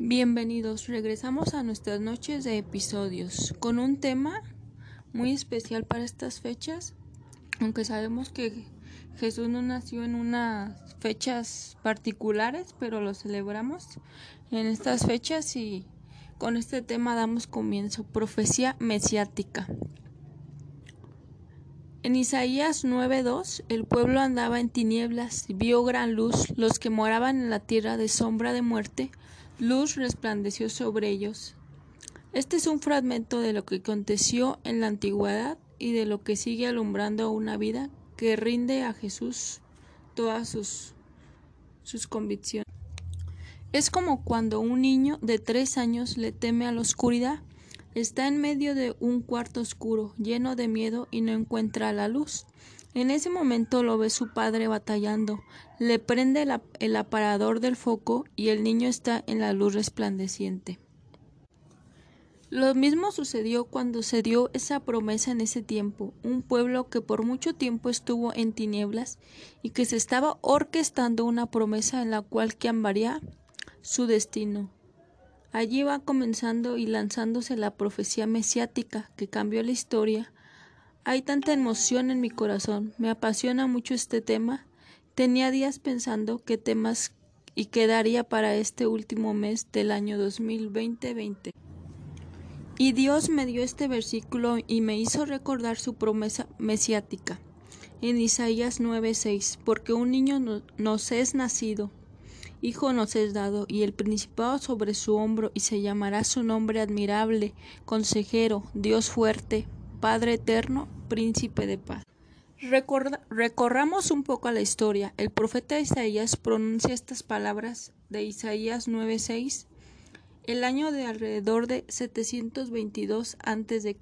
Bienvenidos, regresamos a nuestras noches de episodios con un tema muy especial para estas fechas, aunque sabemos que Jesús no nació en unas fechas particulares, pero lo celebramos en estas fechas y con este tema damos comienzo, profecía mesiática. En Isaías 9:2, el pueblo andaba en tinieblas, vio gran luz, los que moraban en la tierra de sombra de muerte, luz resplandeció sobre ellos. Este es un fragmento de lo que aconteció en la antigüedad y de lo que sigue alumbrando una vida que rinde a Jesús todas sus, sus convicciones. Es como cuando un niño de tres años le teme a la oscuridad, está en medio de un cuarto oscuro, lleno de miedo y no encuentra la luz. En ese momento lo ve su padre batallando, le prende el aparador del foco y el niño está en la luz resplandeciente. Lo mismo sucedió cuando se dio esa promesa en ese tiempo, un pueblo que por mucho tiempo estuvo en tinieblas y que se estaba orquestando una promesa en la cual cambiaría su destino. Allí va comenzando y lanzándose la profecía mesiática que cambió la historia hay tanta emoción en mi corazón, me apasiona mucho este tema. Tenía días pensando qué temas y qué daría para este último mes del año 2020. Y Dios me dio este versículo y me hizo recordar su promesa mesiática en Isaías 9:6, porque un niño nos es nacido, hijo nos es dado, y el principado sobre su hombro, y se llamará su nombre admirable, consejero, Dios fuerte, Padre eterno, príncipe de paz. recorramos un poco a la historia. El profeta Isaías pronuncia estas palabras de Isaías 9:6 el año de alrededor de 722 a.C.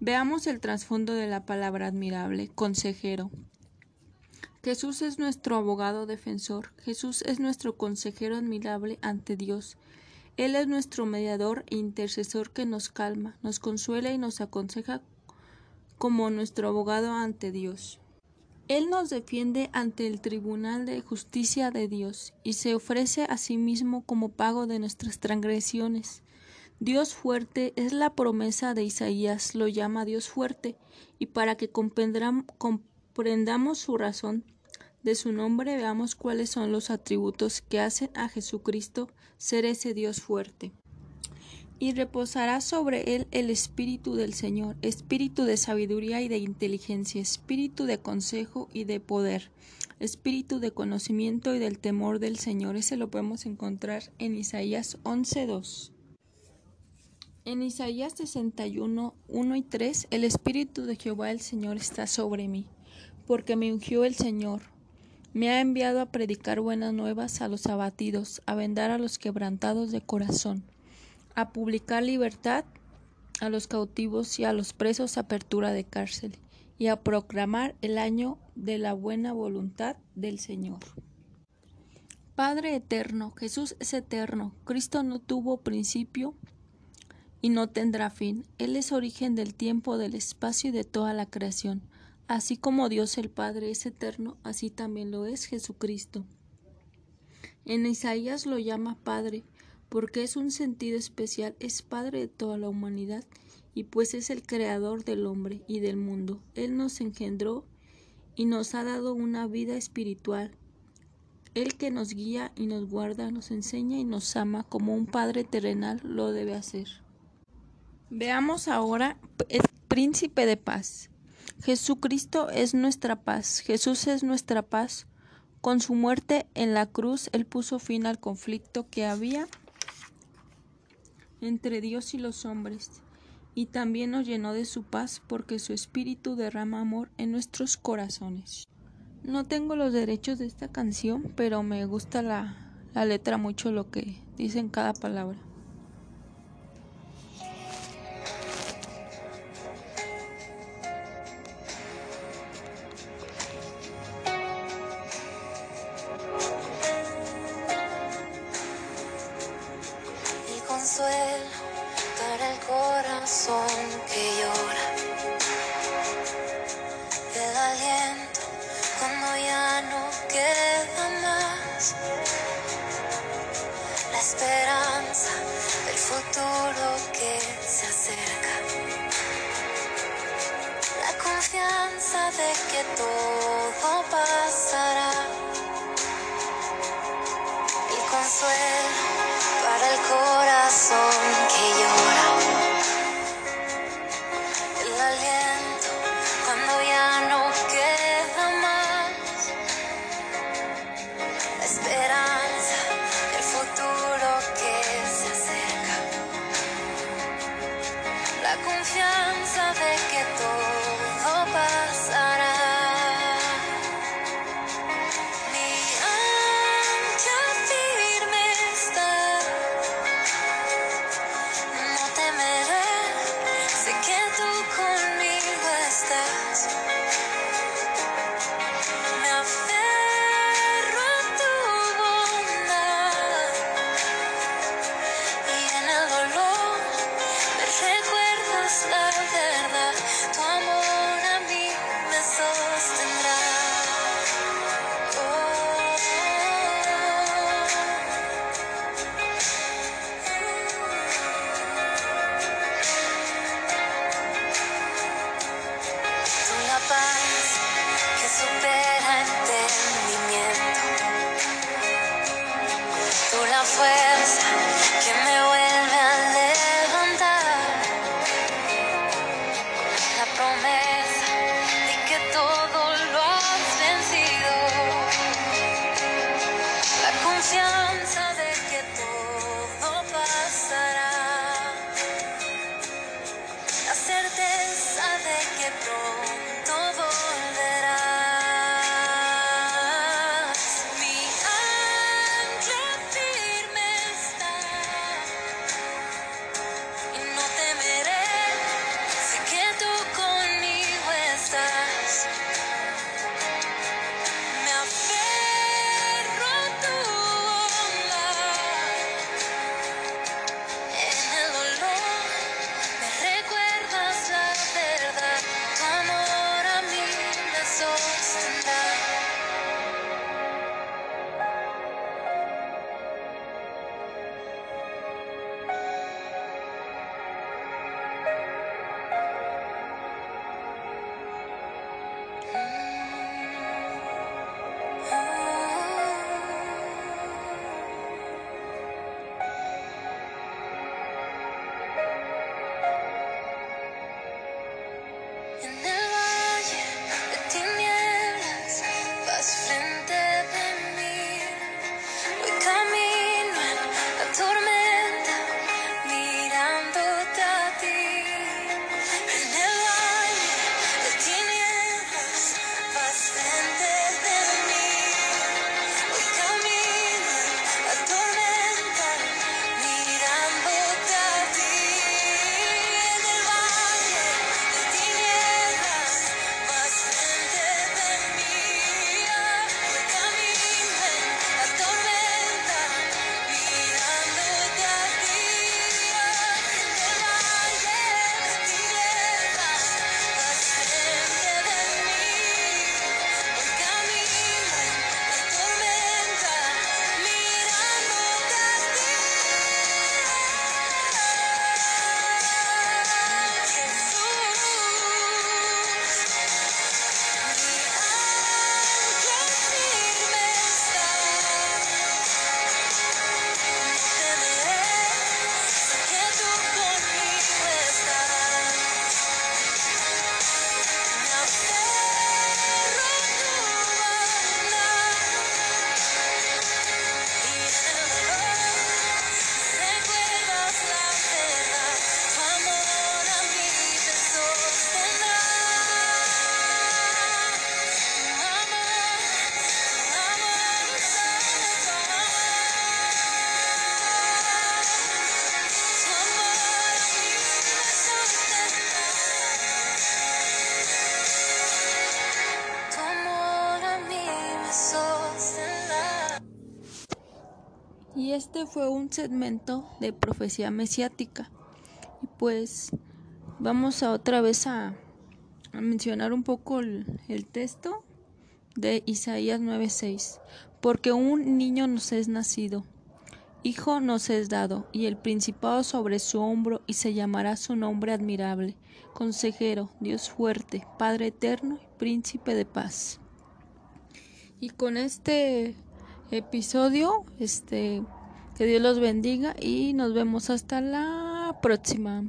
Veamos el trasfondo de la palabra admirable, consejero. Jesús es nuestro abogado defensor, Jesús es nuestro consejero admirable ante Dios. Él es nuestro mediador e intercesor que nos calma, nos consuela y nos aconseja como nuestro abogado ante Dios. Él nos defiende ante el tribunal de justicia de Dios y se ofrece a sí mismo como pago de nuestras transgresiones. Dios fuerte es la promesa de Isaías, lo llama Dios fuerte, y para que comprendamos su razón, de su nombre veamos cuáles son los atributos que hacen a Jesucristo ser ese Dios fuerte. Y reposará sobre él el espíritu del Señor, espíritu de sabiduría y de inteligencia, espíritu de consejo y de poder, espíritu de conocimiento y del temor del Señor. Ese lo podemos encontrar en Isaías 11.2. En Isaías 61, 1 y 3, el Espíritu de Jehová el Señor está sobre mí, porque me ungió el Señor me ha enviado a predicar buenas nuevas a los abatidos, a vendar a los quebrantados de corazón, a publicar libertad a los cautivos y a los presos apertura de cárcel, y a proclamar el año de la buena voluntad del Señor. Padre eterno, Jesús es eterno, Cristo no tuvo principio y no tendrá fin, Él es origen del tiempo, del espacio y de toda la creación. Así como Dios el Padre es eterno, así también lo es Jesucristo. En Isaías lo llama Padre, porque es un sentido especial, es Padre de toda la humanidad, y pues es el Creador del hombre y del mundo. Él nos engendró y nos ha dado una vida espiritual. Él que nos guía y nos guarda, nos enseña y nos ama como un Padre terrenal lo debe hacer. Veamos ahora el príncipe de paz. Jesucristo es nuestra paz, Jesús es nuestra paz. Con su muerte en la cruz, Él puso fin al conflicto que había entre Dios y los hombres, y también nos llenó de su paz porque su Espíritu derrama amor en nuestros corazones. No tengo los derechos de esta canción, pero me gusta la, la letra mucho lo que dice en cada palabra. llora. El aliento cuando ya no queda más. La esperanza del futuro que se acerca. La confianza de que todo. southwest. Y este fue un segmento de profecía mesiática. Y pues vamos a otra vez a, mencionar un poco el, el texto de Isaías 9:6. Porque un niño nos es nacido, hijo nos es dado, y el principado sobre su hombro, y se llamará su nombre admirable, consejero, Dios fuerte, Padre eterno y príncipe de paz. Y con este episodio. Este, que Dios los bendiga y nos vemos hasta la próxima.